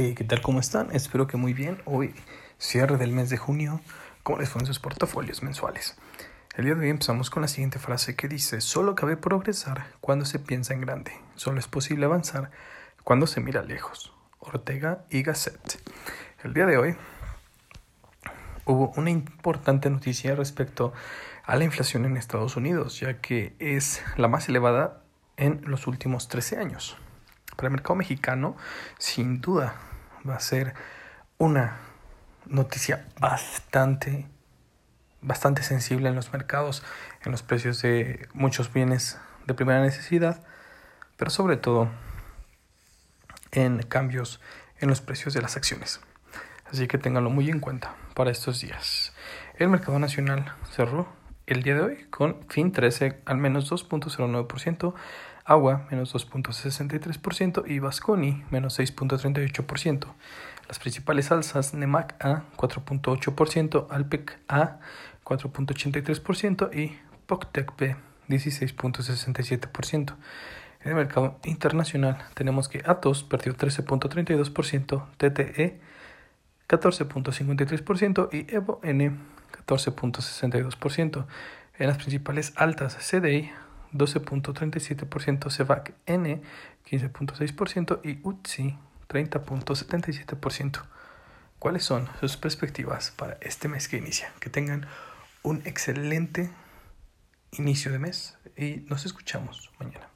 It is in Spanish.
¿qué tal? ¿Cómo están? Espero que muy bien. Hoy, cierre del mes de junio, ¿cómo les fue en sus portafolios mensuales? El día de hoy empezamos con la siguiente frase que dice, solo cabe progresar cuando se piensa en grande, solo es posible avanzar cuando se mira lejos. Ortega y Gasset. El día de hoy hubo una importante noticia respecto a la inflación en Estados Unidos, ya que es la más elevada en los últimos 13 años para el mercado mexicano, sin duda va a ser una noticia bastante, bastante sensible en los mercados, en los precios de muchos bienes de primera necesidad, pero sobre todo en cambios en los precios de las acciones. Así que ténganlo muy en cuenta para estos días. El mercado nacional cerró el día de hoy con fin 13 al menos 2.09%, Agua menos 2.63% y Vasconi menos 6.38%. Las principales alzas NEMAC A 4.8%, Alpec A 4.83% y POCTEC B 16.67%. En el mercado internacional tenemos que Atos perdió 13.32%, TTE 14.53% y Evo N 14.62%. En las principales altas CDI 12.37%, CEVAC N 15.6% y UTSI 30.77%. ¿Cuáles son sus perspectivas para este mes que inicia? Que tengan un excelente inicio de mes y nos escuchamos mañana.